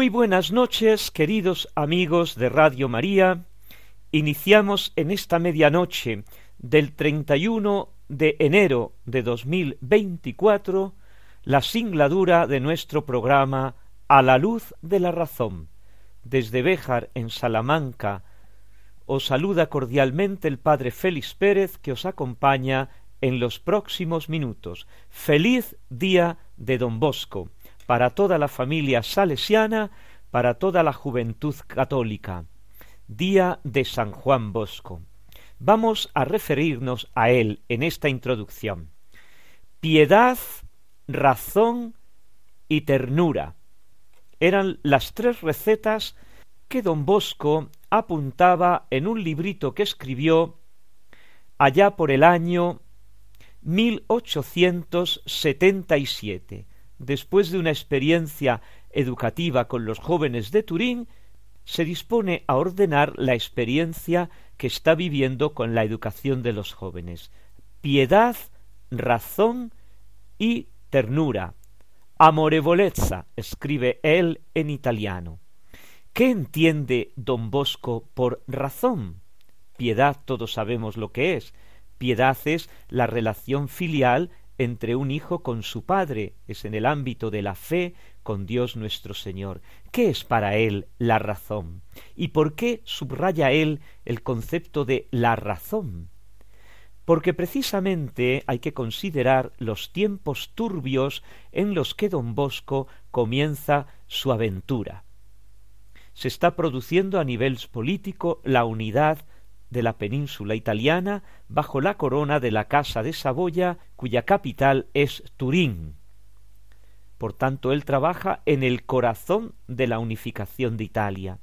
Muy buenas noches, queridos amigos de Radio María. Iniciamos en esta medianoche del 31 de enero de 2024 la singladura de nuestro programa A la luz de la razón. Desde Béjar, en Salamanca, os saluda cordialmente el Padre Félix Pérez que os acompaña en los próximos minutos. Feliz día de Don Bosco para toda la familia salesiana, para toda la juventud católica. Día de San Juan Bosco. Vamos a referirnos a él en esta introducción. Piedad, razón y ternura eran las tres recetas que don Bosco apuntaba en un librito que escribió allá por el año 1877 después de una experiencia educativa con los jóvenes de Turín, se dispone a ordenar la experiencia que está viviendo con la educación de los jóvenes. Piedad, razón y ternura. Amorevolezza, escribe él en italiano. ¿Qué entiende don Bosco por razón? Piedad todos sabemos lo que es. Piedad es la relación filial entre un hijo con su padre, es en el ámbito de la fe con Dios nuestro Señor. ¿Qué es para él la razón? ¿Y por qué subraya él el concepto de la razón? Porque precisamente hay que considerar los tiempos turbios en los que don Bosco comienza su aventura. Se está produciendo a nivel político la unidad de la península italiana bajo la corona de la Casa de Saboya, cuya capital es Turín. Por tanto, él trabaja en el corazón de la unificación de Italia.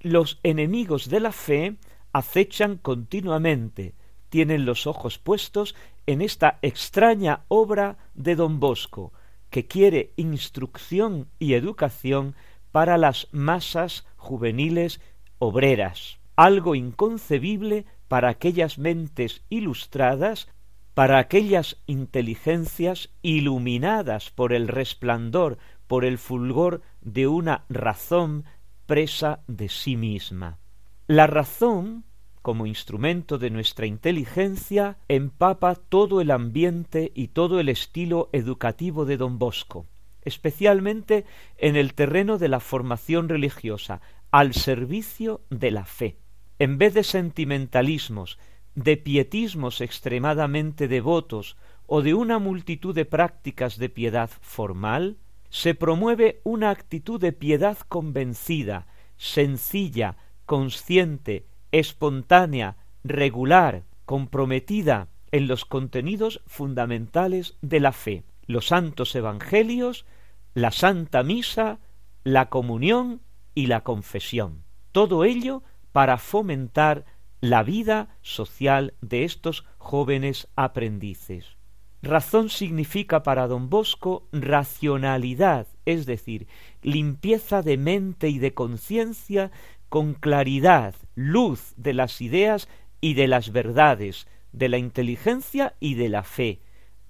Los enemigos de la fe acechan continuamente, tienen los ojos puestos en esta extraña obra de don Bosco, que quiere instrucción y educación para las masas juveniles obreras algo inconcebible para aquellas mentes ilustradas, para aquellas inteligencias iluminadas por el resplandor, por el fulgor de una razón presa de sí misma. La razón, como instrumento de nuestra inteligencia, empapa todo el ambiente y todo el estilo educativo de don Bosco, especialmente en el terreno de la formación religiosa, al servicio de la fe en vez de sentimentalismos, de pietismos extremadamente devotos o de una multitud de prácticas de piedad formal, se promueve una actitud de piedad convencida, sencilla, consciente, espontánea, regular, comprometida en los contenidos fundamentales de la fe, los santos evangelios, la santa misa, la comunión y la confesión. Todo ello para fomentar la vida social de estos jóvenes aprendices. Razón significa para don Bosco racionalidad, es decir, limpieza de mente y de conciencia con claridad, luz de las ideas y de las verdades, de la inteligencia y de la fe,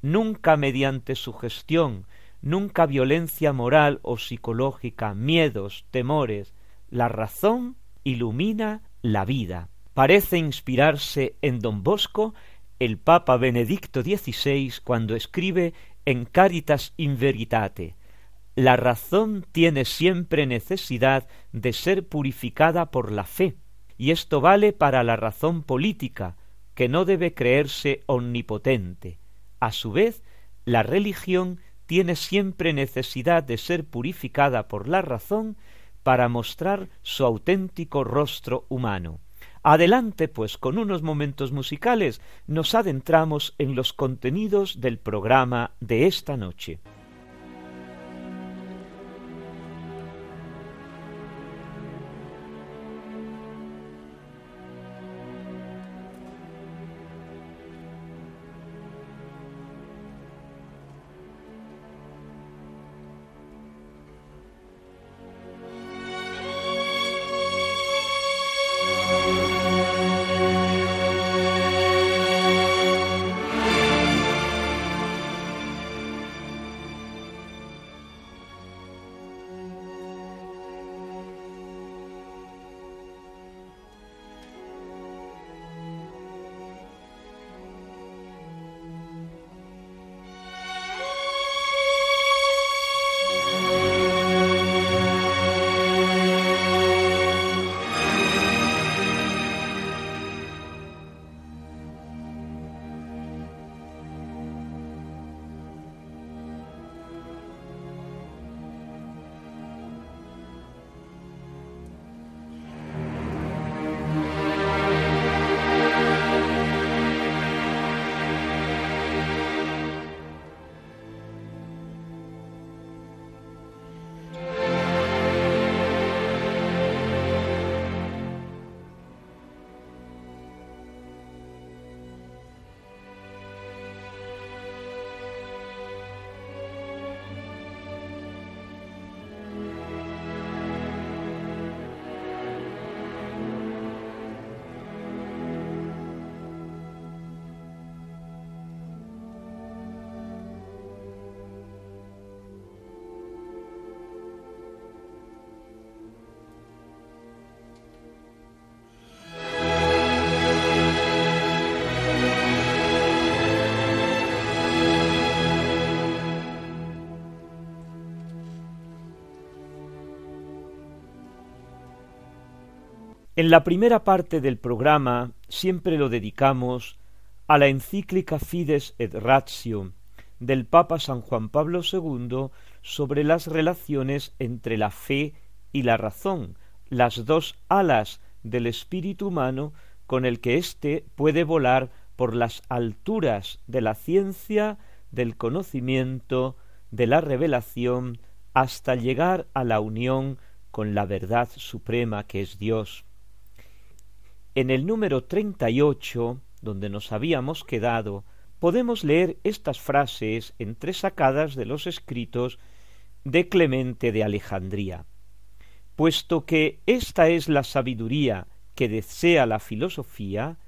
nunca mediante sugestión, nunca violencia moral o psicológica, miedos, temores. La razón ilumina la vida. Parece inspirarse en don Bosco el Papa Benedicto XVI cuando escribe en Caritas in Veritate La razón tiene siempre necesidad de ser purificada por la fe, y esto vale para la razón política, que no debe creerse omnipotente. A su vez, la religión tiene siempre necesidad de ser purificada por la razón para mostrar su auténtico rostro humano. Adelante, pues, con unos momentos musicales nos adentramos en los contenidos del programa de esta noche. En la primera parte del programa siempre lo dedicamos a la encíclica Fides et Ratio del Papa San Juan Pablo II sobre las relaciones entre la fe y la razón, las dos alas del espíritu humano con el que éste puede volar por las alturas de la ciencia, del conocimiento, de la revelación, hasta llegar a la unión con la verdad suprema que es Dios. En el número treinta y ocho, donde nos habíamos quedado, podemos leer estas frases entresacadas de los escritos de Clemente de Alejandría. Puesto que esta es la sabiduría que desea la filosofía,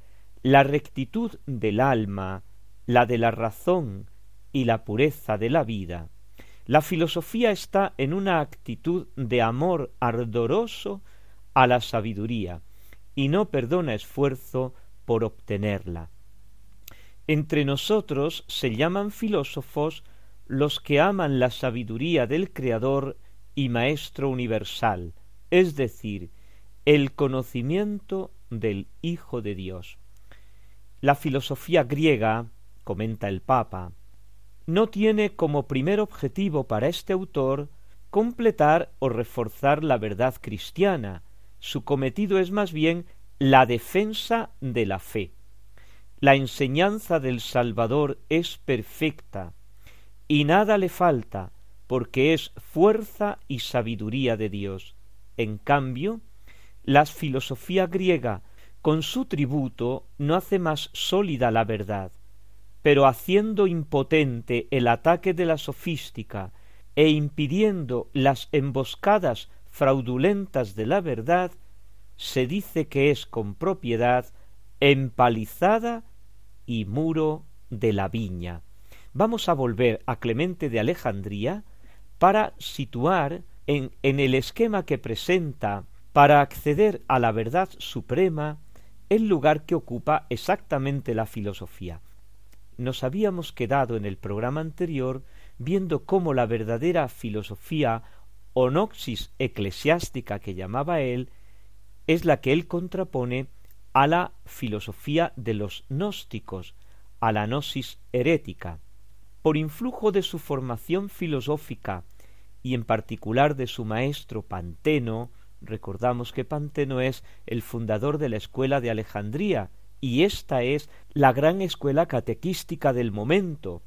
la rectitud del alma, la de la razón y la pureza de la vida, la filosofía está en una actitud de amor ardoroso a la sabiduría y no perdona esfuerzo por obtenerla. Entre nosotros se llaman filósofos los que aman la sabiduría del Creador y Maestro universal, es decir, el conocimiento del Hijo de Dios. La filosofía griega, comenta el Papa, no tiene como primer objetivo para este autor completar o reforzar la verdad cristiana, su cometido es más bien la defensa de la fe. La enseñanza del Salvador es perfecta, y nada le falta, porque es fuerza y sabiduría de Dios. En cambio, la filosofía griega, con su tributo, no hace más sólida la verdad, pero haciendo impotente el ataque de la sofística e impidiendo las emboscadas fraudulentas de la verdad, se dice que es con propiedad empalizada y muro de la viña. Vamos a volver a Clemente de Alejandría para situar en, el esquema que presenta para acceder a la verdad suprema el lugar que ocupa exactamente la filosofía nos habíamos quedado en el programa anterior viendo cómo la verdadera filosofía o eclesiástica que llamaba él es la que él contrapone a la filosofía de los gnósticos, a la gnosis herética. Por influjo de su formación filosófica y en particular de su maestro Panteno, recordamos que Panteno es el fundador de la escuela de Alejandría, y esta es la gran escuela catequística del momento.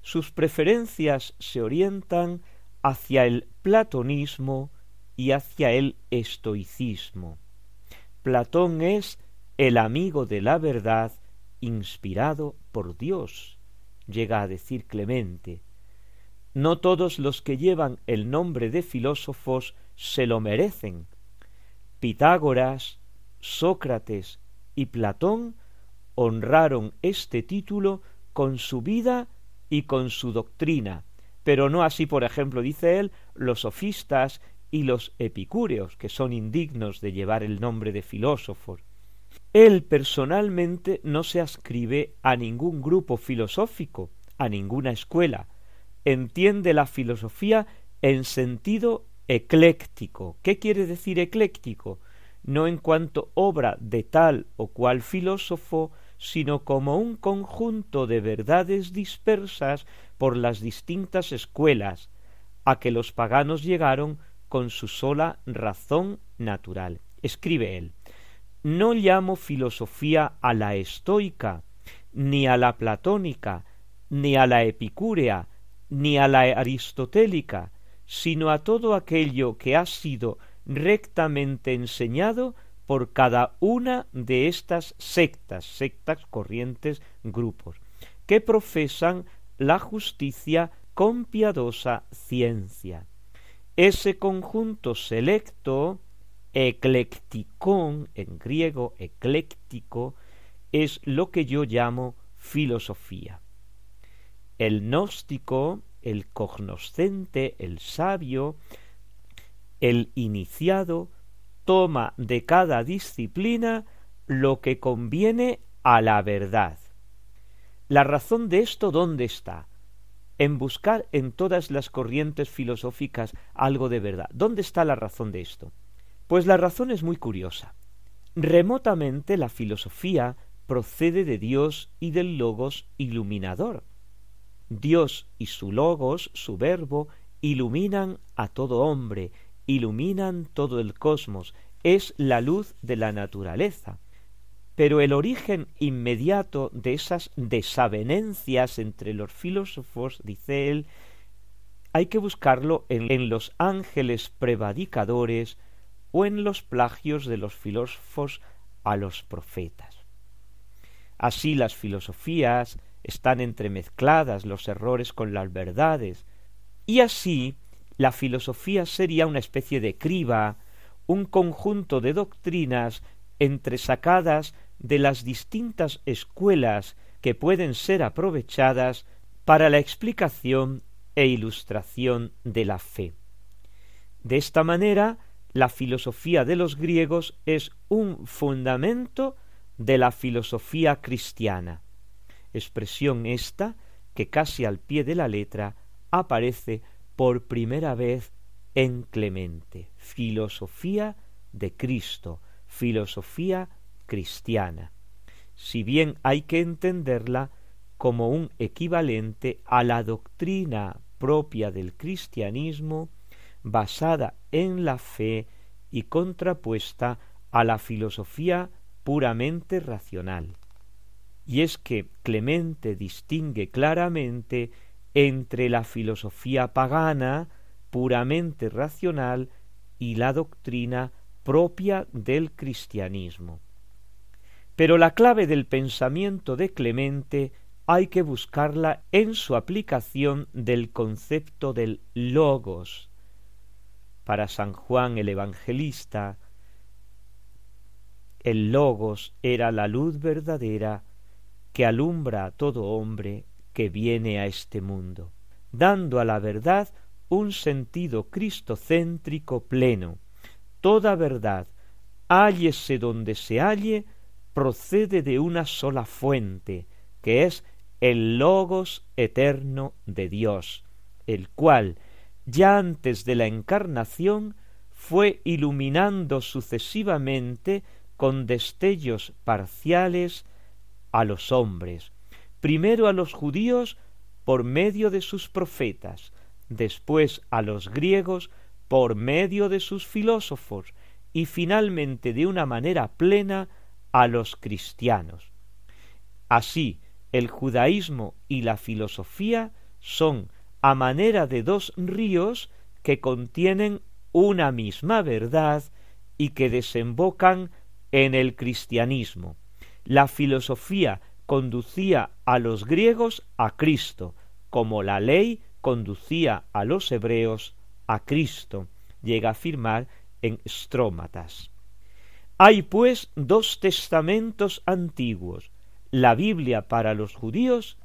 Sus preferencias se orientan hacia el platonismo y hacia el estoicismo. Platón es el amigo de la verdad inspirado por Dios, llega a decir Clemente. No todos los que llevan el nombre de filósofos se lo merecen. Pitágoras, Sócrates y Platón honraron este título con su vida y con su doctrina, pero no así, por ejemplo, dice él, los sofistas y los epicúreos, que son indignos de llevar el nombre de filósofos. Él personalmente no se ascribe a ningún grupo filosófico, a ninguna escuela. Entiende la filosofía en sentido ecléctico. ¿Qué quiere decir ecléctico? no en cuanto obra de tal o cual filósofo, sino como un conjunto de verdades dispersas por las distintas escuelas, a que los paganos llegaron con su sola razón natural. Escribe él No llamo filosofía a la estoica, ni a la platónica, ni a la epicúrea, ni a la aristotélica, sino a todo aquello que ha sido rectamente enseñado por cada una de estas sectas, sectas, corrientes, grupos, que profesan la justicia con piadosa ciencia. Ese conjunto selecto, eclecticón, en griego ecléctico, es lo que yo llamo filosofía. El gnóstico, el cognoscente, el sabio, el iniciado toma de cada disciplina lo que conviene a la verdad. La razón de esto dónde está? En buscar en todas las corrientes filosóficas algo de verdad. ¿Dónde está la razón de esto? Pues la razón es muy curiosa. Remotamente la filosofía procede de Dios y del Logos iluminador. Dios y su Logos, su Verbo, iluminan a todo hombre, iluminan todo el cosmos, es la luz de la naturaleza. Pero el origen inmediato de esas desavenencias entre los filósofos, dice él, hay que buscarlo en, en los ángeles prevadicadores o en los plagios de los filósofos a los profetas. Así las filosofías están entremezcladas los errores con las verdades, y así la filosofía sería una especie de criba, un conjunto de doctrinas entresacadas de las distintas escuelas que pueden ser aprovechadas para la explicación e ilustración de la fe. De esta manera, la filosofía de los griegos es un fundamento de la filosofía cristiana, expresión esta que casi al pie de la letra aparece por primera vez en Clemente, filosofía de Cristo, filosofía cristiana, si bien hay que entenderla como un equivalente a la doctrina propia del cristianismo basada en la fe y contrapuesta a la filosofía puramente racional. Y es que Clemente distingue claramente entre la filosofía pagana, puramente racional, y la doctrina propia del cristianismo. Pero la clave del pensamiento de Clemente hay que buscarla en su aplicación del concepto del logos. Para San Juan el Evangelista, el Logos era la luz verdadera que alumbra a todo hombre que viene a este mundo, dando a la verdad un sentido cristocéntrico pleno. Toda verdad, hállese donde se halle, procede de una sola fuente, que es el Logos eterno de Dios, el cual, ya antes de la encarnación, fue iluminando sucesivamente con destellos parciales a los hombres, primero a los judíos por medio de sus profetas, después a los griegos por medio de sus filósofos y finalmente de una manera plena a los cristianos. Así, el judaísmo y la filosofía son a manera de dos ríos que contienen una misma verdad y que desembocan en el cristianismo. La filosofía conducía a los griegos a Cristo, como la ley conducía a los hebreos a Cristo, llega a afirmar en Strómatas. Hay pues dos testamentos antiguos, la Biblia para los judíos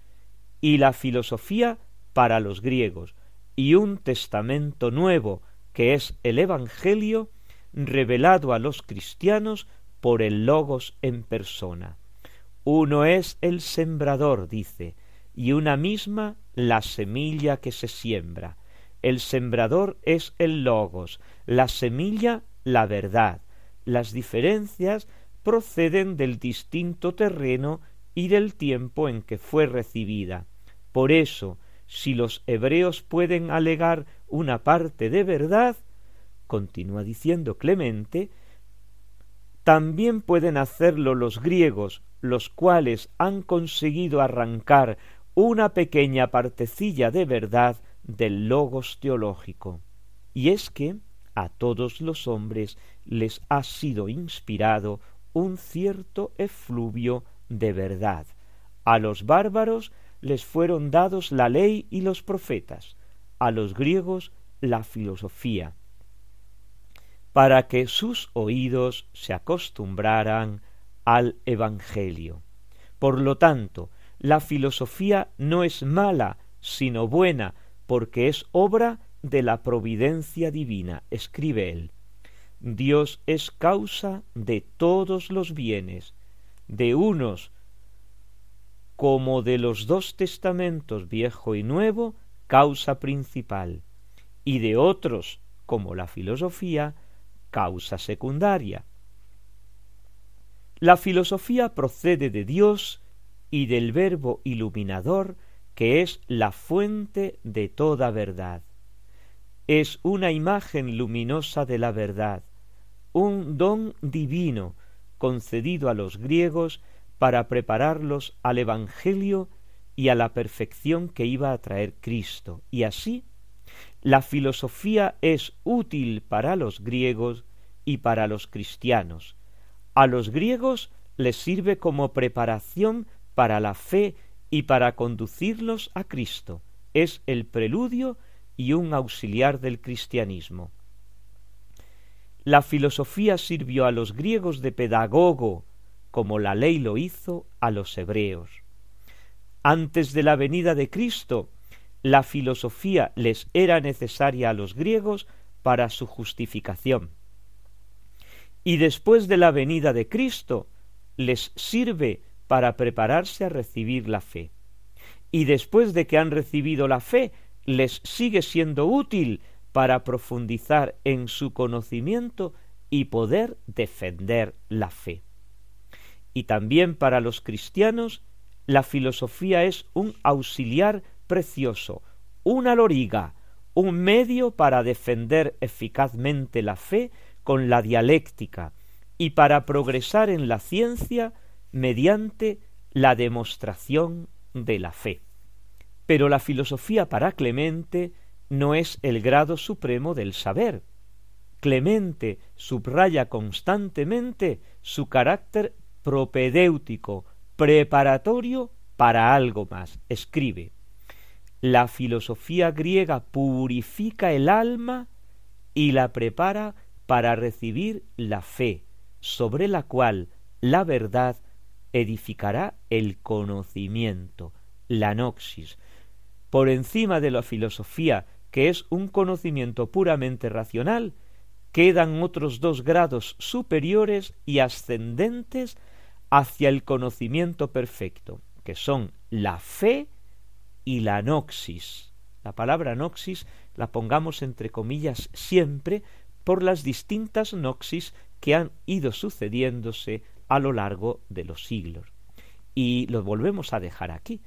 y la filosofía para los griegos, y un testamento nuevo, que es el Evangelio, revelado a los cristianos por el Logos en persona. Uno es el sembrador, dice, y una misma la semilla que se siembra. El sembrador es el Logos, la semilla la verdad. Las diferencias proceden del distinto terreno y del tiempo en que fue recibida. Por eso, si los hebreos pueden alegar una parte de verdad, continúa diciendo Clemente, también pueden hacerlo los griegos, los cuales han conseguido arrancar una pequeña partecilla de verdad del logos teológico. Y es que a todos los hombres les ha sido inspirado un cierto efluvio de verdad. A los bárbaros les fueron dados la ley y los profetas, a los griegos la filosofía, para que sus oídos se acostumbraran al Evangelio. Por lo tanto, la filosofía no es mala, sino buena, porque es obra de la providencia divina, escribe él. Dios es causa de todos los bienes, de unos como de los dos testamentos viejo y nuevo, causa principal, y de otros, como la filosofía, causa secundaria. La filosofía procede de Dios y del Verbo iluminador que es la fuente de toda verdad. Es una imagen luminosa de la verdad, un don divino concedido a los griegos para prepararlos al Evangelio y a la perfección que iba a traer Cristo. Y así, la filosofía es útil para los griegos y para los cristianos. A los griegos les sirve como preparación para la fe y para conducirlos a Cristo. Es el preludio y un auxiliar del cristianismo. La filosofía sirvió a los griegos de pedagogo, como la ley lo hizo a los hebreos. Antes de la venida de Cristo, la filosofía les era necesaria a los griegos para su justificación. Y después de la venida de Cristo, les sirve para prepararse a recibir la fe. Y después de que han recibido la fe, les sigue siendo útil para profundizar en su conocimiento y poder defender la fe. Y también para los cristianos la filosofía es un auxiliar precioso, una loriga, un medio para defender eficazmente la fe con la dialéctica y para progresar en la ciencia mediante la demostración de la fe. Pero la filosofía para Clemente no es el grado supremo del saber. Clemente subraya constantemente su carácter propedéutico, preparatorio para algo más. Escribe, la filosofía griega purifica el alma y la prepara para recibir la fe, sobre la cual la verdad edificará el conocimiento, la noxis. Por encima de la filosofía, que es un conocimiento puramente racional, quedan otros dos grados superiores y ascendentes hacia el conocimiento perfecto, que son la fe y la noxis. La palabra noxis la pongamos entre comillas siempre por las distintas noxis que han ido sucediéndose a lo largo de los siglos. Y lo volvemos a dejar aquí.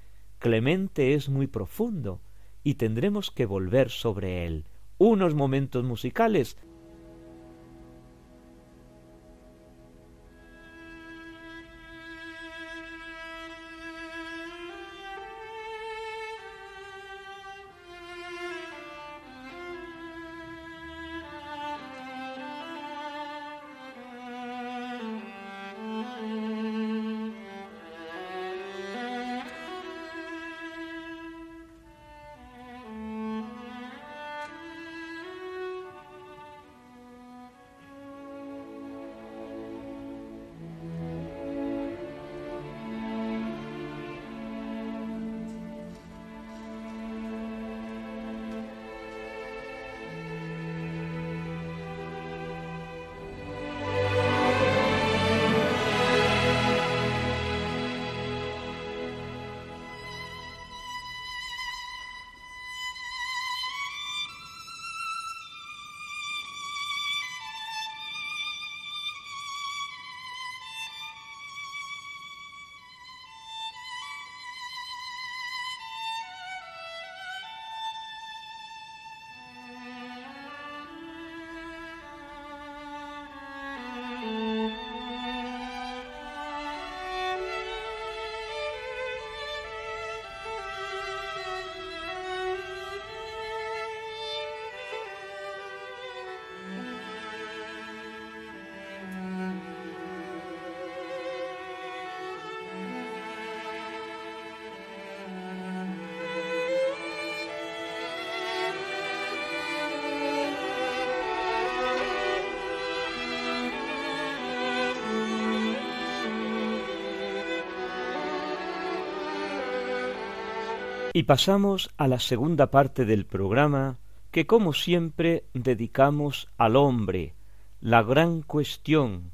Clemente es muy profundo y tendremos que volver sobre él. Unos momentos musicales Y pasamos a la segunda parte del programa que como siempre dedicamos al hombre, la gran cuestión,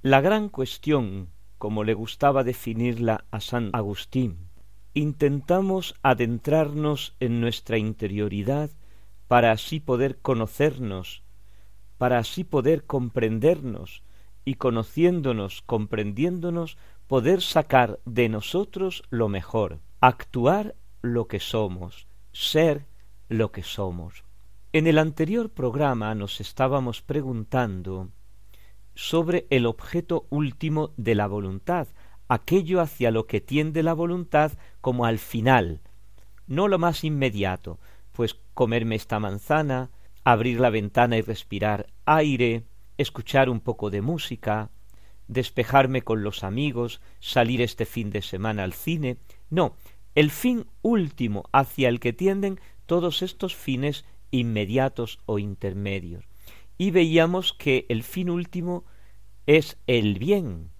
la gran cuestión, como le gustaba definirla a San Agustín. Intentamos adentrarnos en nuestra interioridad para así poder conocernos, para así poder comprendernos y conociéndonos, comprendiéndonos, poder sacar de nosotros lo mejor, actuar lo que somos, ser lo que somos. En el anterior programa nos estábamos preguntando sobre el objeto último de la voluntad, aquello hacia lo que tiende la voluntad como al final, no lo más inmediato, pues comerme esta manzana, abrir la ventana y respirar aire, escuchar un poco de música, despejarme con los amigos, salir este fin de semana al cine. No, el fin último hacia el que tienden todos estos fines inmediatos o intermedios. Y veíamos que el fin último es el bien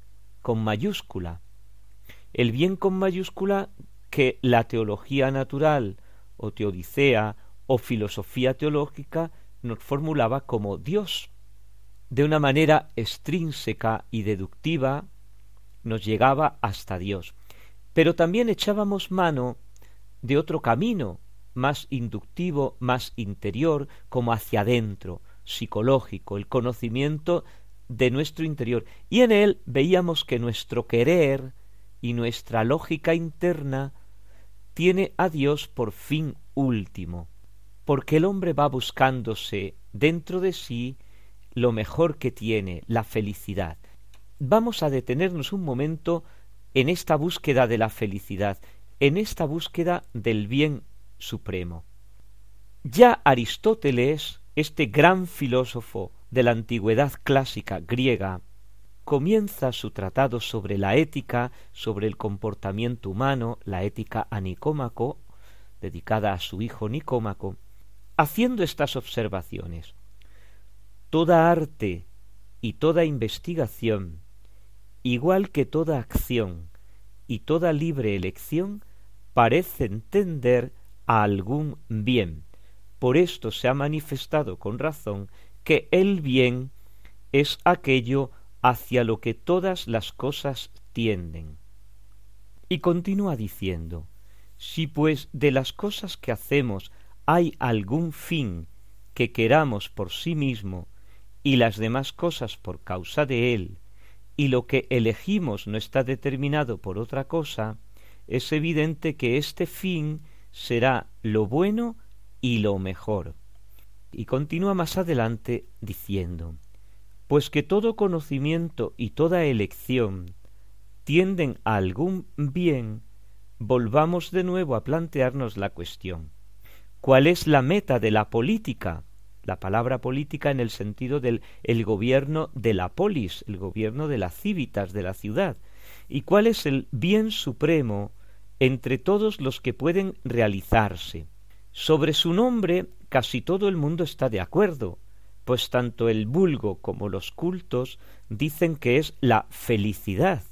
con mayúscula. El bien con mayúscula que la teología natural o teodicea o filosofía teológica nos formulaba como Dios. De una manera extrínseca y deductiva nos llegaba hasta Dios. Pero también echábamos mano de otro camino, más inductivo, más interior, como hacia adentro, psicológico, el conocimiento de nuestro interior. Y en él veíamos que nuestro querer y nuestra lógica interna tiene a Dios por fin último, porque el hombre va buscándose dentro de sí lo mejor que tiene, la felicidad. Vamos a detenernos un momento en esta búsqueda de la felicidad, en esta búsqueda del bien supremo. Ya Aristóteles, este gran filósofo de la antigüedad clásica griega, comienza su tratado sobre la ética, sobre el comportamiento humano, la ética a Nicómaco, dedicada a su hijo Nicómaco, haciendo estas observaciones. Toda arte y toda investigación, igual que toda acción y toda libre elección, parecen tender a algún bien. Por esto se ha manifestado con razón que el bien es aquello hacia lo que todas las cosas tienden. Y continúa diciendo, si pues de las cosas que hacemos hay algún fin que queramos por sí mismo y las demás cosas por causa de él, y lo que elegimos no está determinado por otra cosa, es evidente que este fin será lo bueno y lo mejor. Y continúa más adelante diciendo, pues que todo conocimiento y toda elección tienden a algún bien, volvamos de nuevo a plantearnos la cuestión. ¿Cuál es la meta de la política? La palabra política en el sentido del el gobierno de la polis, el gobierno de las cívitas de la ciudad. ¿Y cuál es el bien supremo entre todos los que pueden realizarse? Sobre su nombre casi todo el mundo está de acuerdo, pues tanto el vulgo como los cultos dicen que es la felicidad,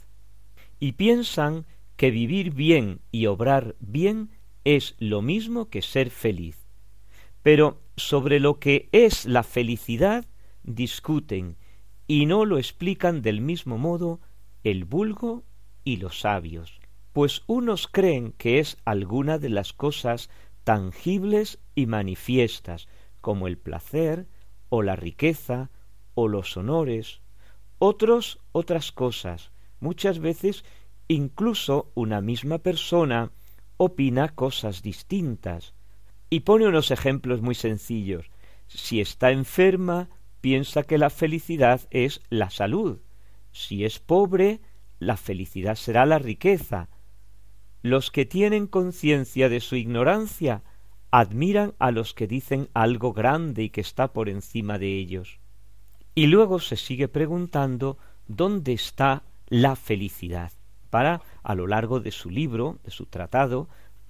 y piensan que vivir bien y obrar bien es lo mismo que ser feliz. Pero sobre lo que es la felicidad discuten y no lo explican del mismo modo el vulgo y los sabios, pues unos creen que es alguna de las cosas tangibles y manifiestas, como el placer, o la riqueza o los honores, otros otras cosas. Muchas veces incluso una misma persona opina cosas distintas. Y pone unos ejemplos muy sencillos. Si está enferma, piensa que la felicidad es la salud. Si es pobre, la felicidad será la riqueza. Los que tienen conciencia de su ignorancia admiran a los que dicen algo grande y que está por encima de ellos. Y luego se sigue preguntando dónde está la felicidad, para, a lo largo de su libro, de su tratado,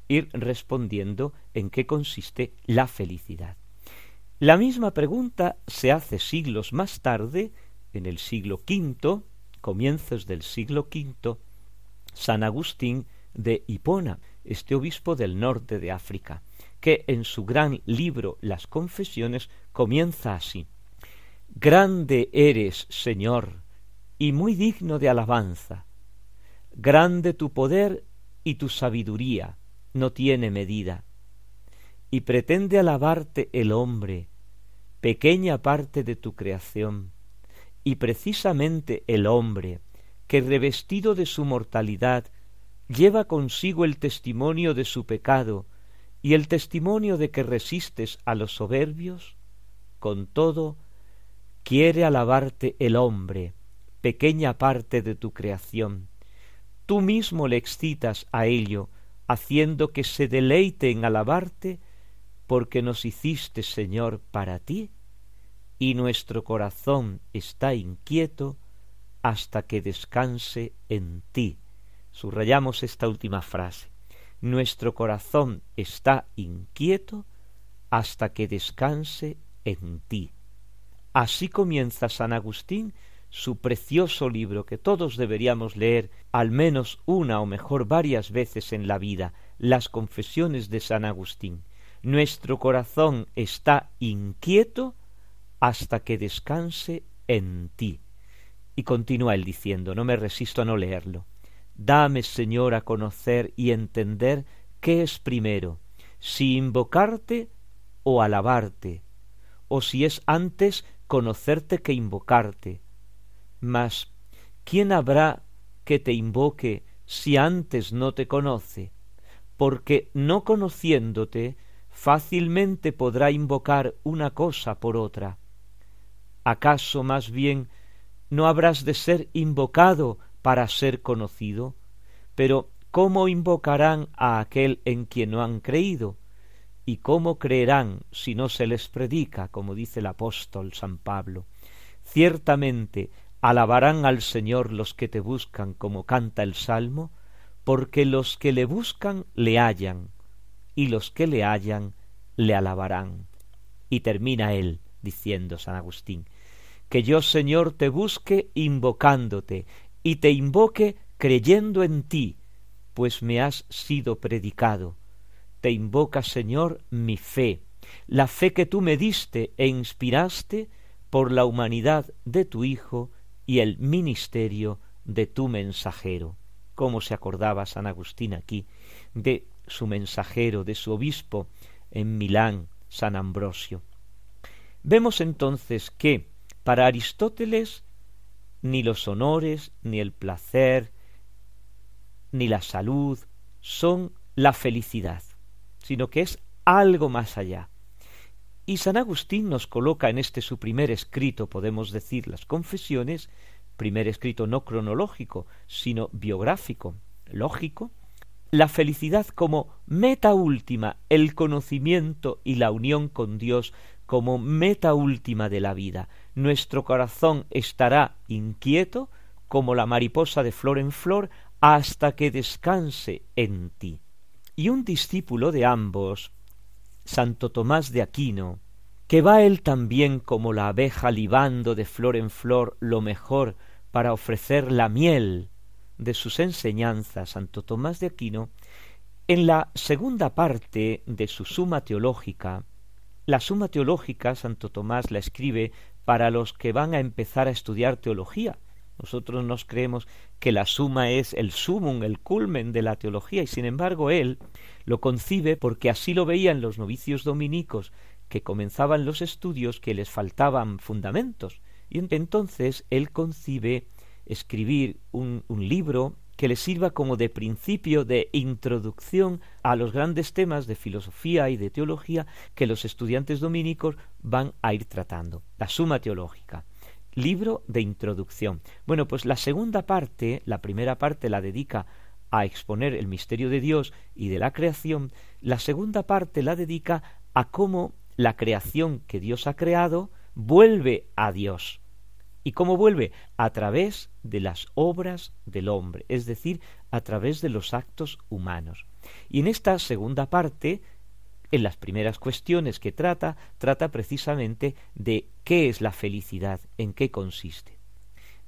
ir respondiendo en qué consiste la felicidad. La misma pregunta se hace siglos más tarde, en el siglo V, comienzos del siglo V, San Agustín de Hipona, este obispo del norte de África que en su gran libro Las Confesiones comienza así. Grande eres, Señor, y muy digno de alabanza. Grande tu poder y tu sabiduría no tiene medida. Y pretende alabarte el hombre, pequeña parte de tu creación, y precisamente el hombre, que revestido de su mortalidad, lleva consigo el testimonio de su pecado y el testimonio de que resistes a los soberbios, con todo, quiere alabarte el hombre, pequeña parte de tu creación. Tú mismo le excitas a ello, haciendo que se deleite en alabarte, porque nos hiciste, Señor, para ti, y nuestro corazón está inquieto hasta que descanse en ti. Subrayamos esta última frase. Nuestro corazón está inquieto hasta que descanse en ti. Así comienza San Agustín su precioso libro que todos deberíamos leer al menos una o mejor varias veces en la vida, las confesiones de San Agustín. Nuestro corazón está inquieto hasta que descanse en ti. Y continúa él diciendo, no me resisto a no leerlo. Dame, Señor, a conocer y entender qué es primero, si invocarte o alabarte, o si es antes conocerte que invocarte, mas, ¿quién habrá que te invoque si antes no te conoce? Porque no conociéndote, fácilmente podrá invocar una cosa por otra. ¿Acaso más bien no habrás de ser invocado para ser conocido? Pero ¿cómo invocarán a aquel en quien no han creído? ¿Y cómo creerán si no se les predica, como dice el apóstol San Pablo? Ciertamente Alabarán al Señor los que te buscan, como canta el Salmo, porque los que le buscan le hallan, y los que le hallan le alabarán. Y termina él diciendo San Agustín, que yo Señor te busque invocándote, y te invoque creyendo en ti, pues me has sido predicado. Te invoca, Señor, mi fe, la fe que tú me diste e inspiraste por la humanidad de tu Hijo, y el ministerio de tu mensajero. ¿Cómo se acordaba San Agustín aquí de su mensajero, de su obispo en Milán, San Ambrosio? Vemos entonces que para Aristóteles ni los honores, ni el placer, ni la salud son la felicidad, sino que es algo más allá. Y San Agustín nos coloca en este su primer escrito, podemos decir, las confesiones, primer escrito no cronológico, sino biográfico, lógico, la felicidad como meta última, el conocimiento y la unión con Dios como meta última de la vida. Nuestro corazón estará inquieto como la mariposa de flor en flor hasta que descanse en ti. Y un discípulo de ambos, Santo Tomás de Aquino, que va él también como la abeja libando de flor en flor lo mejor para ofrecer la miel de sus enseñanzas, Santo Tomás de Aquino, en la segunda parte de su Suma Teológica, la Suma Teológica Santo Tomás la escribe para los que van a empezar a estudiar teología, nosotros nos creemos que la suma es el sumum, el culmen de la teología, y sin embargo él lo concibe porque así lo veían los novicios dominicos que comenzaban los estudios que les faltaban fundamentos. Y entonces él concibe escribir un, un libro que le sirva como de principio de introducción a los grandes temas de filosofía y de teología que los estudiantes dominicos van a ir tratando. La suma teológica libro de introducción. Bueno, pues la segunda parte, la primera parte la dedica a exponer el misterio de Dios y de la creación, la segunda parte la dedica a cómo la creación que Dios ha creado vuelve a Dios. ¿Y cómo vuelve? A través de las obras del hombre, es decir, a través de los actos humanos. Y en esta segunda parte en las primeras cuestiones que trata, trata precisamente de qué es la felicidad, en qué consiste.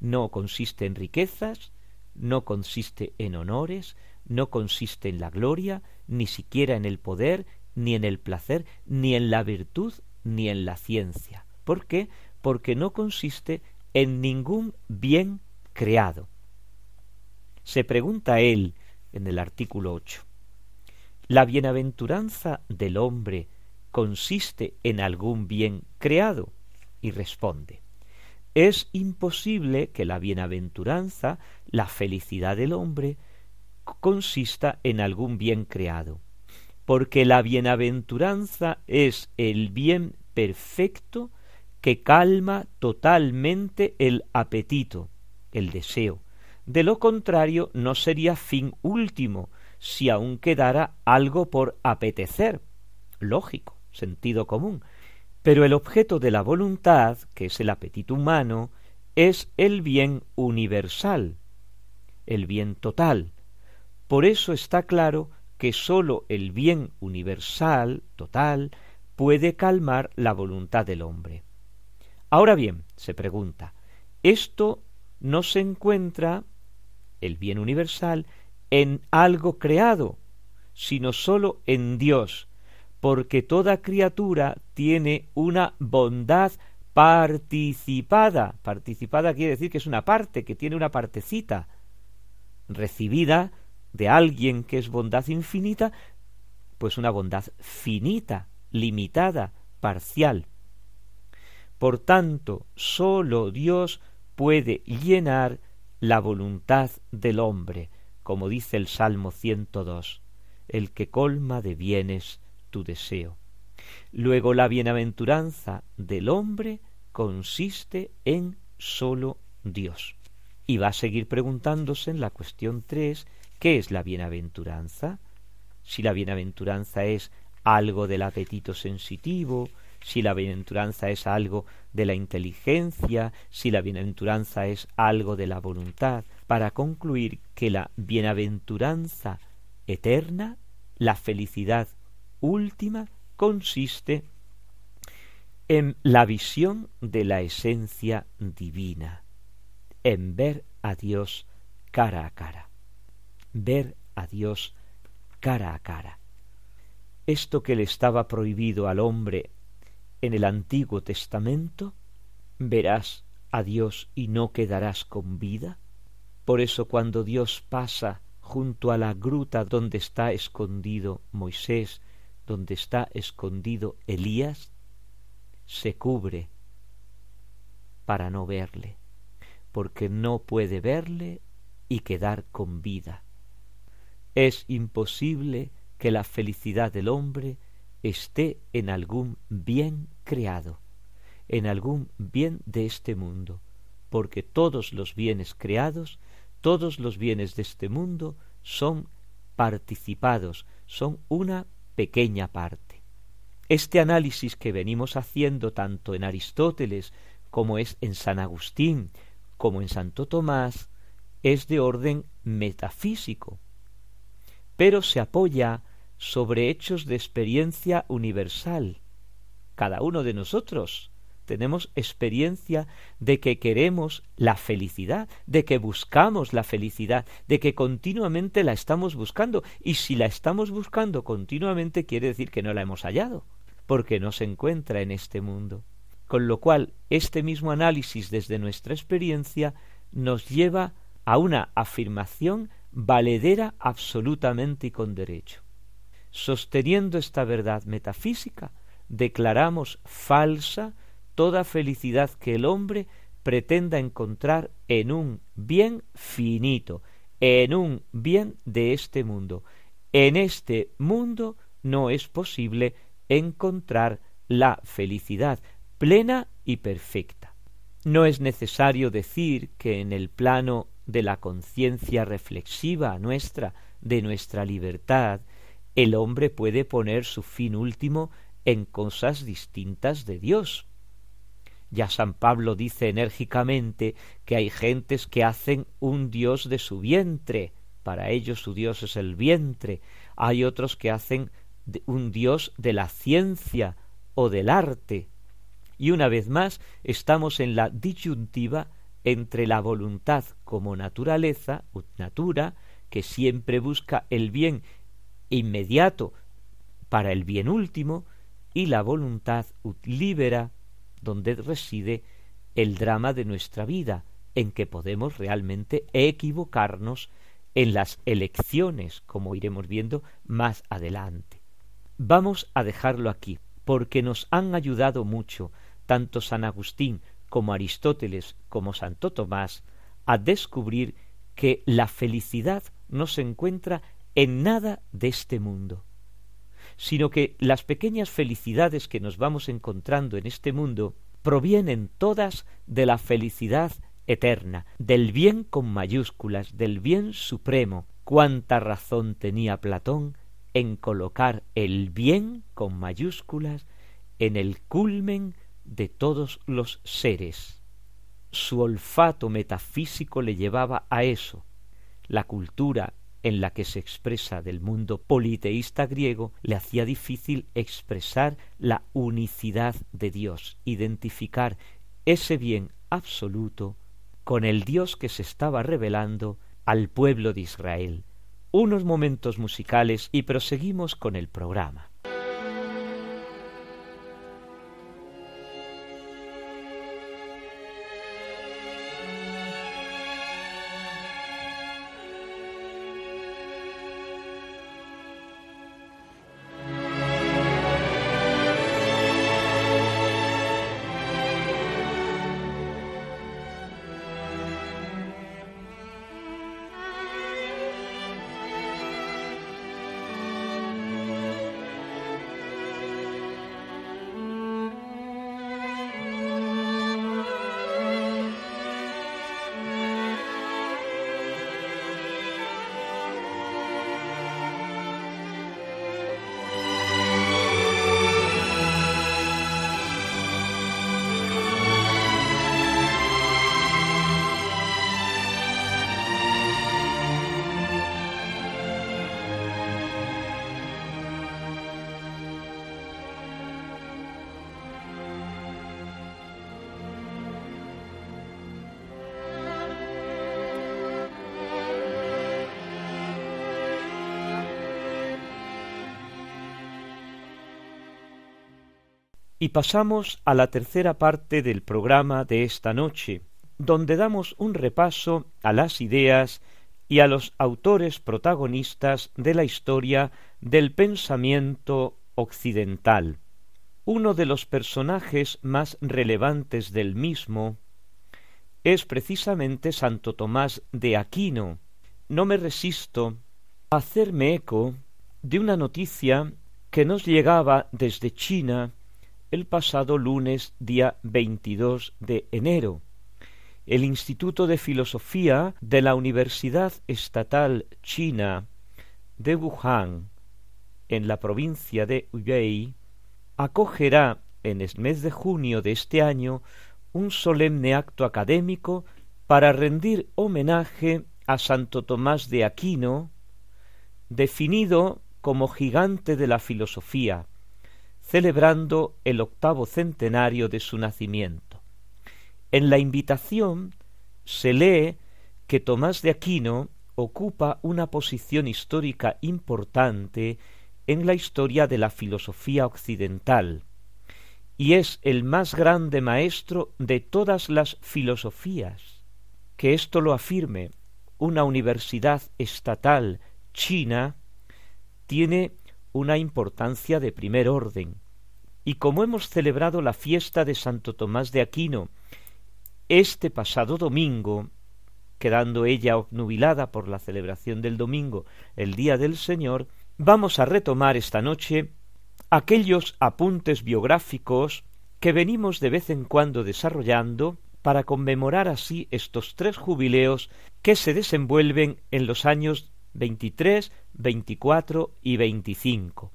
No consiste en riquezas, no consiste en honores, no consiste en la gloria, ni siquiera en el poder, ni en el placer, ni en la virtud, ni en la ciencia. ¿Por qué? Porque no consiste en ningún bien creado. Se pregunta él en el artículo 8. La bienaventuranza del hombre consiste en algún bien creado? Y responde, es imposible que la bienaventuranza, la felicidad del hombre, consista en algún bien creado, porque la bienaventuranza es el bien perfecto que calma totalmente el apetito, el deseo. De lo contrario, no sería fin último si aún quedara algo por apetecer. Lógico, sentido común. Pero el objeto de la voluntad, que es el apetito humano, es el bien universal, el bien total. Por eso está claro que sólo el bien universal, total, puede calmar la voluntad del hombre. Ahora bien, se pregunta, esto no se encuentra, el bien universal, en algo creado, sino sólo en Dios, porque toda criatura tiene una bondad participada. Participada quiere decir que es una parte, que tiene una partecita, recibida de alguien que es bondad infinita, pues una bondad finita, limitada, parcial. Por tanto, sólo Dios puede llenar la voluntad del hombre, como dice el Salmo 102, el que colma de bienes tu deseo. Luego la bienaventuranza del hombre consiste en sólo Dios. Y va a seguir preguntándose en la cuestión tres ¿qué es la bienaventuranza? Si la bienaventuranza es algo del apetito sensitivo, si la bienaventuranza es algo de la inteligencia, si la bienaventuranza es algo de la voluntad, para concluir que la bienaventuranza eterna, la felicidad última consiste en la visión de la esencia divina, en ver a Dios cara a cara, ver a Dios cara a cara. Esto que le estaba prohibido al hombre en el Antiguo Testamento, verás a Dios y no quedarás con vida. Por eso cuando Dios pasa junto a la gruta donde está escondido Moisés donde está escondido Elías, se cubre para no verle, porque no puede verle y quedar con vida. Es imposible que la felicidad del hombre esté en algún bien creado, en algún bien de este mundo, porque todos los bienes creados, todos los bienes de este mundo son participados, son una pequeña parte. Este análisis que venimos haciendo tanto en Aristóteles como es en San Agustín, como en Santo Tomás, es de orden metafísico, pero se apoya sobre hechos de experiencia universal. Cada uno de nosotros tenemos experiencia de que queremos la felicidad, de que buscamos la felicidad, de que continuamente la estamos buscando. Y si la estamos buscando continuamente quiere decir que no la hemos hallado, porque no se encuentra en este mundo. Con lo cual, este mismo análisis desde nuestra experiencia nos lleva a una afirmación valedera absolutamente y con derecho. Sosteniendo esta verdad metafísica, declaramos falsa toda felicidad que el hombre pretenda encontrar en un bien finito, en un bien de este mundo. En este mundo no es posible encontrar la felicidad plena y perfecta. No es necesario decir que en el plano de la conciencia reflexiva nuestra, de nuestra libertad, el hombre puede poner su fin último en cosas distintas de Dios, ya San Pablo dice enérgicamente que hay gentes que hacen un dios de su vientre, para ellos su dios es el vientre, hay otros que hacen un dios de la ciencia o del arte. Y una vez más estamos en la disyuntiva entre la voluntad como naturaleza, natura, que siempre busca el bien inmediato para el bien último, y la voluntad libera donde reside el drama de nuestra vida, en que podemos realmente equivocarnos en las elecciones, como iremos viendo más adelante. Vamos a dejarlo aquí, porque nos han ayudado mucho, tanto San Agustín como Aristóteles como Santo Tomás, a descubrir que la felicidad no se encuentra en nada de este mundo, sino que las pequeñas felicidades que nos vamos encontrando en este mundo provienen todas de la felicidad eterna, del bien con mayúsculas, del bien supremo. Cuánta razón tenía Platón en colocar el bien con mayúsculas en el culmen de todos los seres. Su olfato metafísico le llevaba a eso. La cultura en la que se expresa del mundo politeísta griego le hacía difícil expresar la unicidad de Dios, identificar ese bien absoluto con el Dios que se estaba revelando al pueblo de Israel. Unos momentos musicales y proseguimos con el programa. Y pasamos a la tercera parte del programa de esta noche, donde damos un repaso a las ideas y a los autores protagonistas de la historia del pensamiento occidental. Uno de los personajes más relevantes del mismo es precisamente Santo Tomás de Aquino. No me resisto a hacerme eco de una noticia que nos llegaba desde China el pasado lunes día 22 de enero. El Instituto de Filosofía de la Universidad Estatal China de Wuhan, en la provincia de Hubei, acogerá en el mes de junio de este año un solemne acto académico para rendir homenaje a Santo Tomás de Aquino, definido como gigante de la filosofía, celebrando el octavo centenario de su nacimiento. En la invitación se lee que Tomás de Aquino ocupa una posición histórica importante en la historia de la filosofía occidental, y es el más grande maestro de todas las filosofías. Que esto lo afirme una universidad estatal china tiene una importancia de primer orden. Y como hemos celebrado la fiesta de Santo Tomás de Aquino este pasado domingo, quedando ella obnubilada por la celebración del domingo, el día del Señor, vamos a retomar esta noche aquellos apuntes biográficos que venimos de vez en cuando desarrollando para conmemorar así estos tres jubileos que se desenvuelven en los años 23, 24 y 25.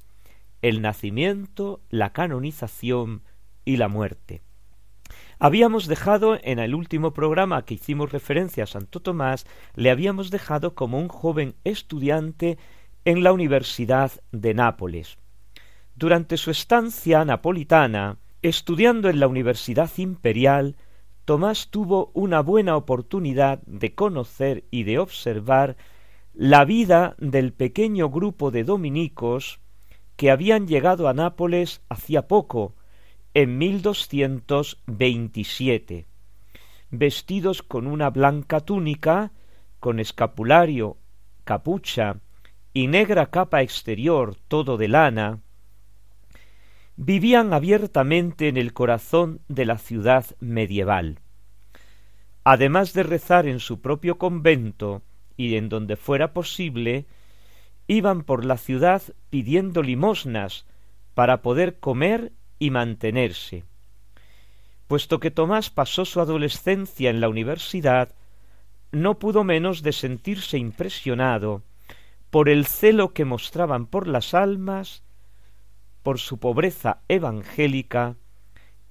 El nacimiento, la canonización y la muerte. Habíamos dejado en el último programa que hicimos referencia a Santo Tomás, le habíamos dejado como un joven estudiante en la Universidad de Nápoles. Durante su estancia napolitana, estudiando en la Universidad Imperial, Tomás tuvo una buena oportunidad de conocer y de observar la vida del pequeño grupo de dominicos que habían llegado a Nápoles hacía poco, en 1227, vestidos con una blanca túnica, con escapulario, capucha y negra capa exterior todo de lana, vivían abiertamente en el corazón de la ciudad medieval. Además de rezar en su propio convento y en donde fuera posible, iban por la ciudad pidiendo limosnas para poder comer y mantenerse. Puesto que Tomás pasó su adolescencia en la universidad, no pudo menos de sentirse impresionado por el celo que mostraban por las almas, por su pobreza evangélica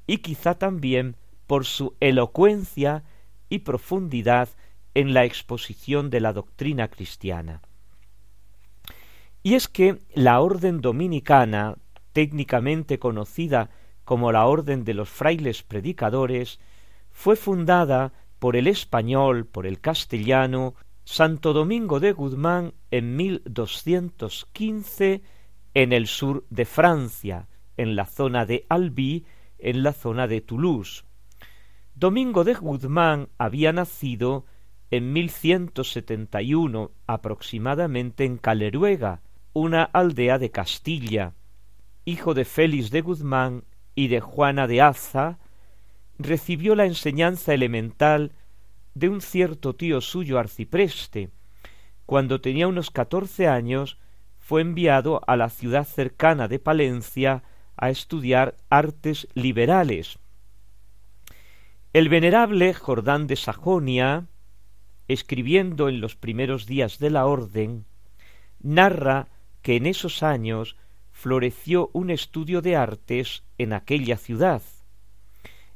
y quizá también por su elocuencia y profundidad en la exposición de la doctrina cristiana. Y es que la orden dominicana, técnicamente conocida como la orden de los frailes predicadores, fue fundada por el español, por el castellano, Santo Domingo de Guzmán en 1215 en el sur de Francia, en la zona de Albi, en la zona de Toulouse. Domingo de Guzmán había nacido en 1171 aproximadamente en Caleruega, una aldea de Castilla, hijo de Félix de Guzmán y de Juana de Aza, recibió la enseñanza elemental de un cierto tío suyo arcipreste. Cuando tenía unos catorce años, fue enviado a la ciudad cercana de Palencia a estudiar artes liberales. El venerable Jordán de Sajonia, escribiendo en los primeros días de la orden, narra que en esos años floreció un estudio de artes en aquella ciudad.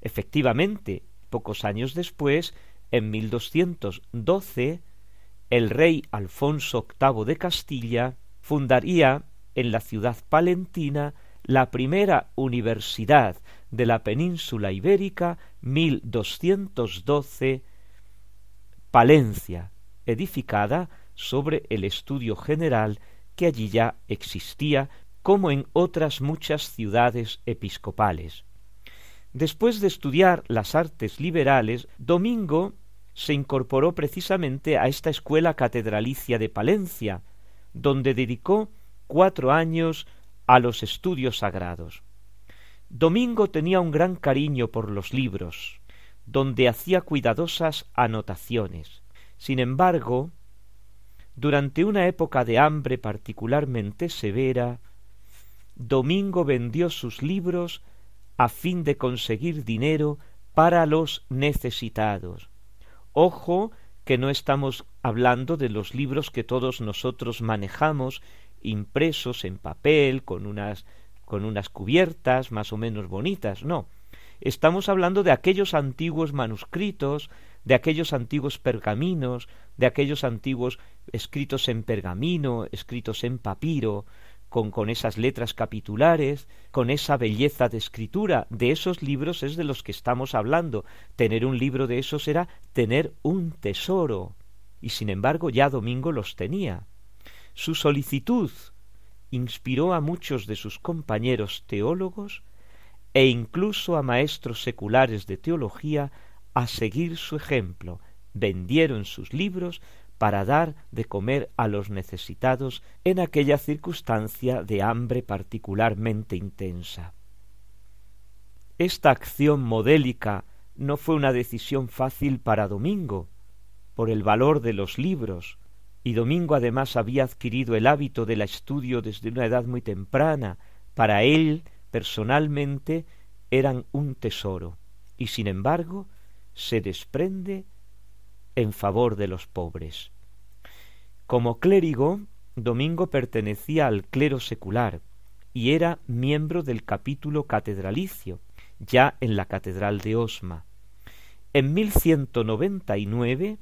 Efectivamente, pocos años después en 1212, el rey Alfonso VIII de Castilla fundaría en la ciudad palentina la primera universidad de la península ibérica 1212 Palencia, edificada sobre el estudio general que allí ya existía como en otras muchas ciudades episcopales. Después de estudiar las artes liberales, Domingo se incorporó precisamente a esta escuela catedralicia de Palencia, donde dedicó cuatro años a los estudios sagrados. Domingo tenía un gran cariño por los libros, donde hacía cuidadosas anotaciones. Sin embargo, durante una época de hambre particularmente severa, Domingo vendió sus libros a fin de conseguir dinero para los necesitados, Ojo que no estamos hablando de los libros que todos nosotros manejamos impresos en papel con unas con unas cubiertas más o menos bonitas, no. Estamos hablando de aquellos antiguos manuscritos, de aquellos antiguos pergaminos, de aquellos antiguos escritos en pergamino, escritos en papiro, con, esas letras capitulares, con esa belleza de escritura. De esos libros es de los que estamos hablando. Tener un libro de esos era tener un tesoro. Y sin embargo ya Domingo los tenía. Su solicitud inspiró a muchos de sus compañeros teólogos e incluso a maestros seculares de teología a seguir su ejemplo. Vendieron sus libros para dar de comer a los necesitados en aquella circunstancia de hambre particularmente intensa. Esta acción modélica no fue una decisión fácil para Domingo, por el valor de los libros, y Domingo además había adquirido el hábito del estudio desde una edad muy temprana, para él personalmente eran un tesoro, y sin embargo se desprende en favor de los pobres. Como clérigo, Domingo pertenecía al clero secular y era miembro del capítulo catedralicio, ya en la catedral de Osma. En 1199,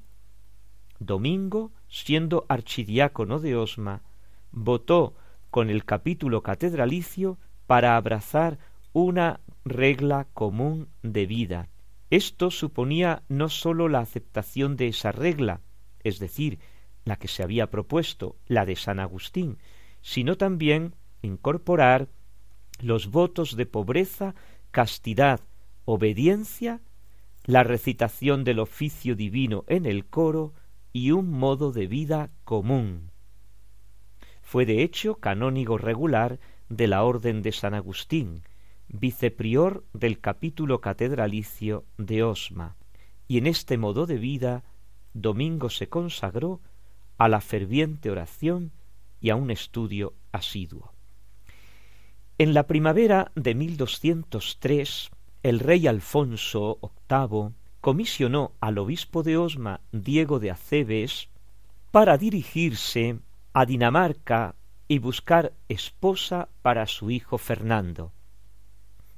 Domingo, siendo archidiácono de Osma, votó con el capítulo catedralicio para abrazar una regla común de vida, esto suponía no sólo la aceptación de esa regla, es decir, la que se había propuesto, la de San Agustín, sino también incorporar los votos de pobreza, castidad, obediencia, la recitación del oficio divino en el coro y un modo de vida común. Fue de hecho canónigo regular de la Orden de San Agustín, viceprior del capítulo catedralicio de Osma, y en este modo de vida Domingo se consagró a la ferviente oración y a un estudio asiduo. En la primavera de 1203, el rey Alfonso VIII comisionó al obispo de Osma, Diego de Acebes, para dirigirse a Dinamarca y buscar esposa para su hijo Fernando.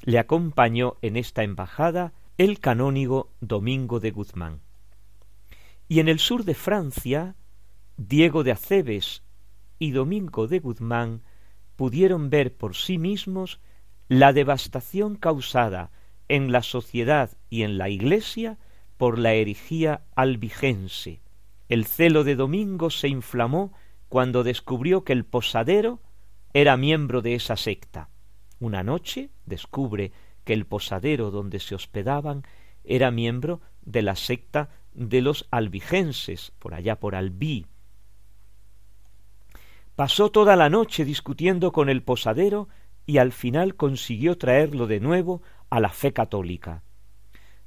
Le acompañó en esta embajada el canónigo Domingo de Guzmán. Y en el sur de Francia, Diego de Acebes y Domingo de Guzmán pudieron ver por sí mismos la devastación causada en la sociedad y en la Iglesia por la herejía albigense. El celo de Domingo se inflamó cuando descubrió que el posadero era miembro de esa secta. Una noche descubre que el posadero donde se hospedaban era miembro de la secta de los albigenses, por allá por Albí. Pasó toda la noche discutiendo con el posadero y al final consiguió traerlo de nuevo a la fe católica.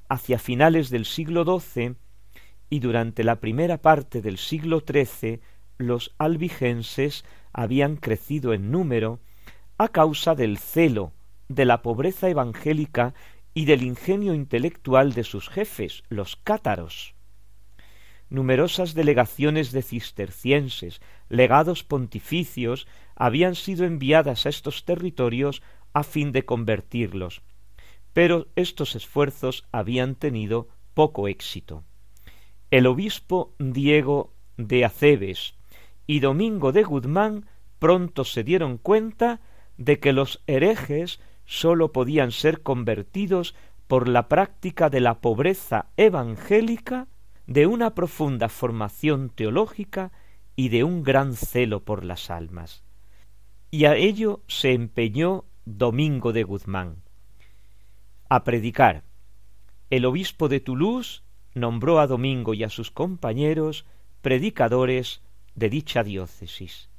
Hacia finales del siglo XII y durante la primera parte del siglo XIII los albigenses habían crecido en número a causa del celo, de la pobreza evangélica y del ingenio intelectual de sus jefes, los cátaros. Numerosas delegaciones de cistercienses, legados pontificios, habían sido enviadas a estos territorios a fin de convertirlos, pero estos esfuerzos habían tenido poco éxito. El obispo Diego de Acebes y Domingo de Guzmán pronto se dieron cuenta de que los herejes sólo podían ser convertidos por la práctica de la pobreza evangélica, de una profunda formación teológica y de un gran celo por las almas. Y a ello se empeñó Domingo de Guzmán a predicar. El obispo de Toulouse nombró a Domingo y a sus compañeros predicadores de dicha diócesis.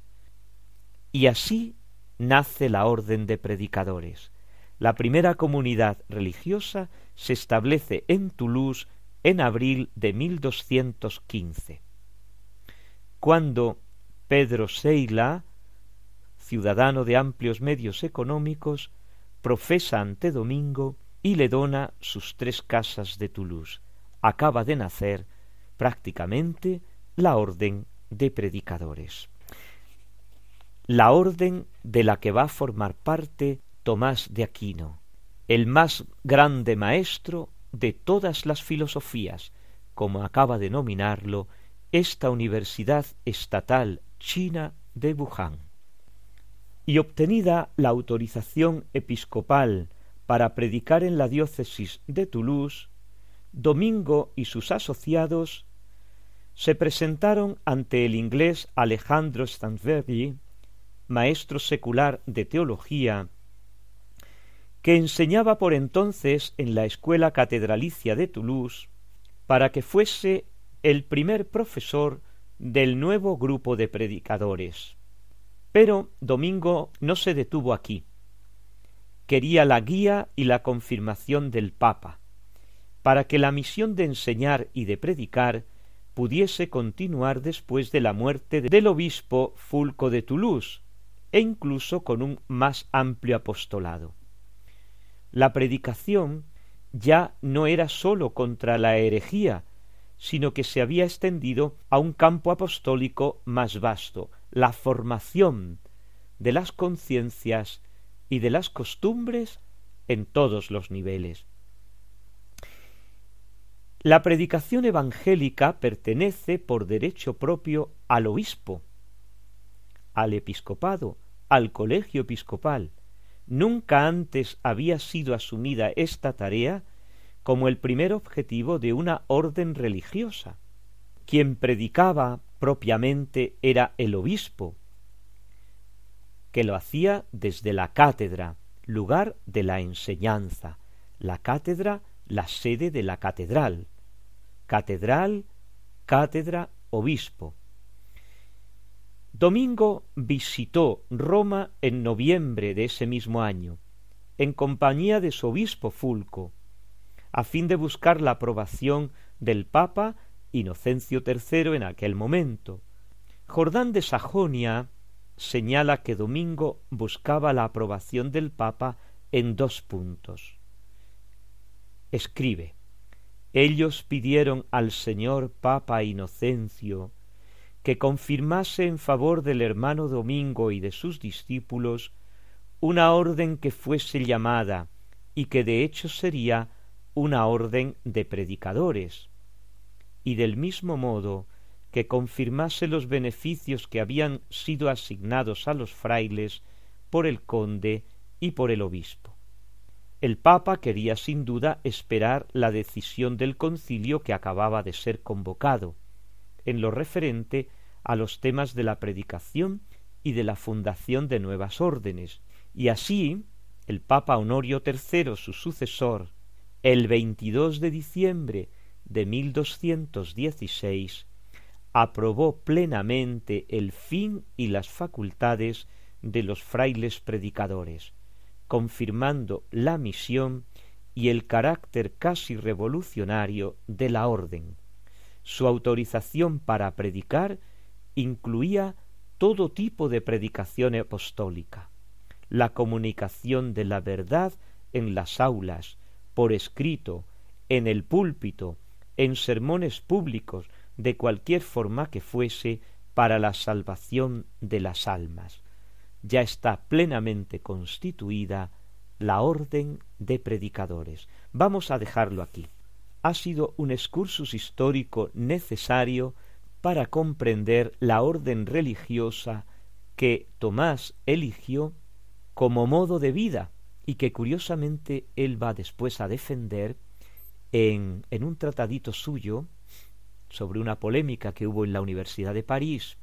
Y así nace la orden de predicadores. La primera comunidad religiosa se establece en Toulouse en abril de 1215. Cuando Pedro Seila, ciudadano de amplios medios económicos, profesa ante Domingo y le dona sus tres casas de Toulouse. Acaba de nacer prácticamente la orden de predicadores. La orden de la que va a formar parte Tomás de Aquino, el más grande maestro de todas las filosofías, como acaba de nominarlo esta Universidad Estatal China de Wuhan. Y obtenida la autorización episcopal para predicar en la diócesis de Toulouse, Domingo y sus asociados se presentaron ante el inglés Alejandro Stanverdi, maestro secular de teología, que enseñaba por entonces en la escuela catedralicia de Toulouse, para que fuese el primer profesor del nuevo grupo de predicadores. Pero Domingo no se detuvo aquí quería la guía y la confirmación del Papa, para que la misión de enseñar y de predicar pudiese continuar después de la muerte del obispo Fulco de Toulouse, e incluso con un más amplio apostolado. La predicación ya no era sólo contra la herejía, sino que se había extendido a un campo apostólico más vasto, la formación de las conciencias y de las costumbres en todos los niveles. La predicación evangélica pertenece por derecho propio al obispo, al episcopado, al colegio episcopal. Nunca antes había sido asumida esta tarea como el primer objetivo de una orden religiosa. Quien predicaba propiamente era el obispo, que lo hacía desde la cátedra, lugar de la enseñanza, la cátedra, la sede de la catedral, catedral, cátedra, obispo. Domingo visitó Roma en noviembre de ese mismo año en compañía de su obispo Fulco, a fin de buscar la aprobación del Papa Inocencio III en aquel momento. Jordán de Sajonia señala que Domingo buscaba la aprobación del Papa en dos puntos. Escribe Ellos pidieron al señor Papa Inocencio que confirmase en favor del hermano Domingo y de sus discípulos una orden que fuese llamada y que de hecho sería una orden de predicadores, y del mismo modo que confirmase los beneficios que habían sido asignados a los frailes por el conde y por el obispo. El Papa quería sin duda esperar la decisión del concilio que acababa de ser convocado, en lo referente a los temas de la predicación y de la fundación de nuevas órdenes, y así el Papa Honorio III, su sucesor, el 22 de diciembre de 1216, aprobó plenamente el fin y las facultades de los frailes predicadores, confirmando la misión y el carácter casi revolucionario de la orden. Su autorización para predicar incluía todo tipo de predicación apostólica, la comunicación de la verdad en las aulas, por escrito, en el púlpito, en sermones públicos, de cualquier forma que fuese, para la salvación de las almas. Ya está plenamente constituida la orden de predicadores. Vamos a dejarlo aquí. Ha sido un excursus histórico necesario para comprender la orden religiosa que Tomás eligió como modo de vida y que curiosamente él va después a defender en, en un tratadito suyo sobre una polémica que hubo en la Universidad de París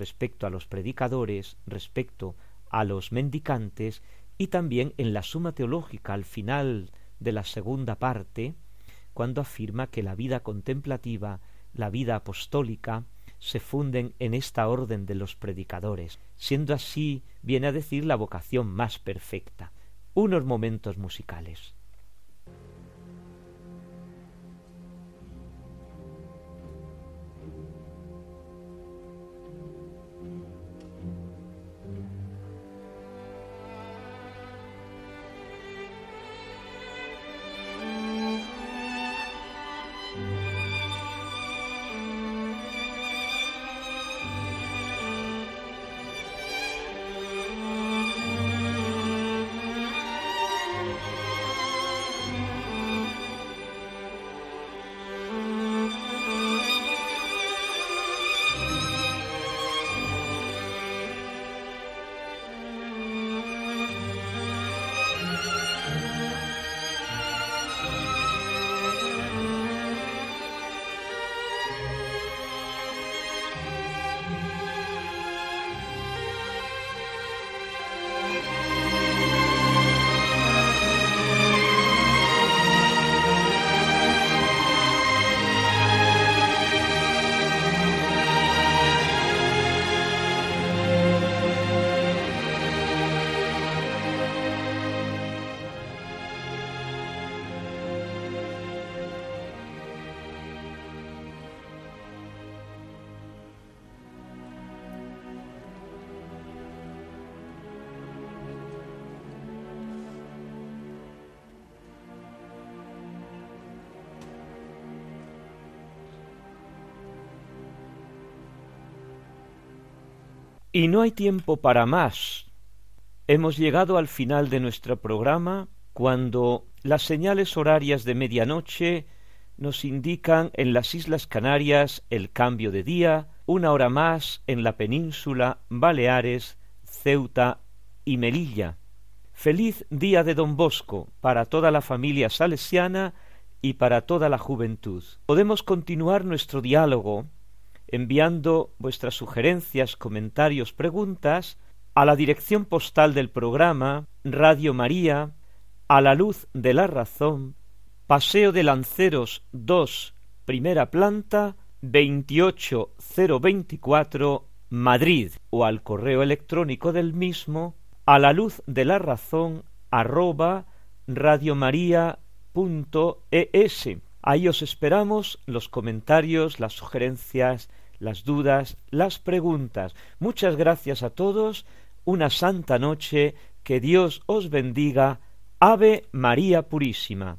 respecto a los predicadores, respecto a los mendicantes y también en la suma teológica al final de la segunda parte, cuando afirma que la vida contemplativa la vida apostólica se funden en esta orden de los predicadores, siendo así, viene a decir, la vocación más perfecta. Unos momentos musicales. Y no hay tiempo para más. Hemos llegado al final de nuestro programa cuando las señales horarias de medianoche nos indican en las Islas Canarias el cambio de día, una hora más en la península, Baleares, Ceuta y Melilla. Feliz día de Don Bosco para toda la familia salesiana y para toda la juventud. Podemos continuar nuestro diálogo enviando vuestras sugerencias, comentarios, preguntas a la dirección postal del programa Radio María, a la luz de la razón, Paseo de Lanceros 2, primera planta, 28024, Madrid, o al correo electrónico del mismo, a la luz de la razón arroba radiomaria.es. Ahí os esperamos los comentarios, las sugerencias, las dudas, las preguntas. Muchas gracias a todos. Una santa noche. Que Dios os bendiga. Ave María Purísima.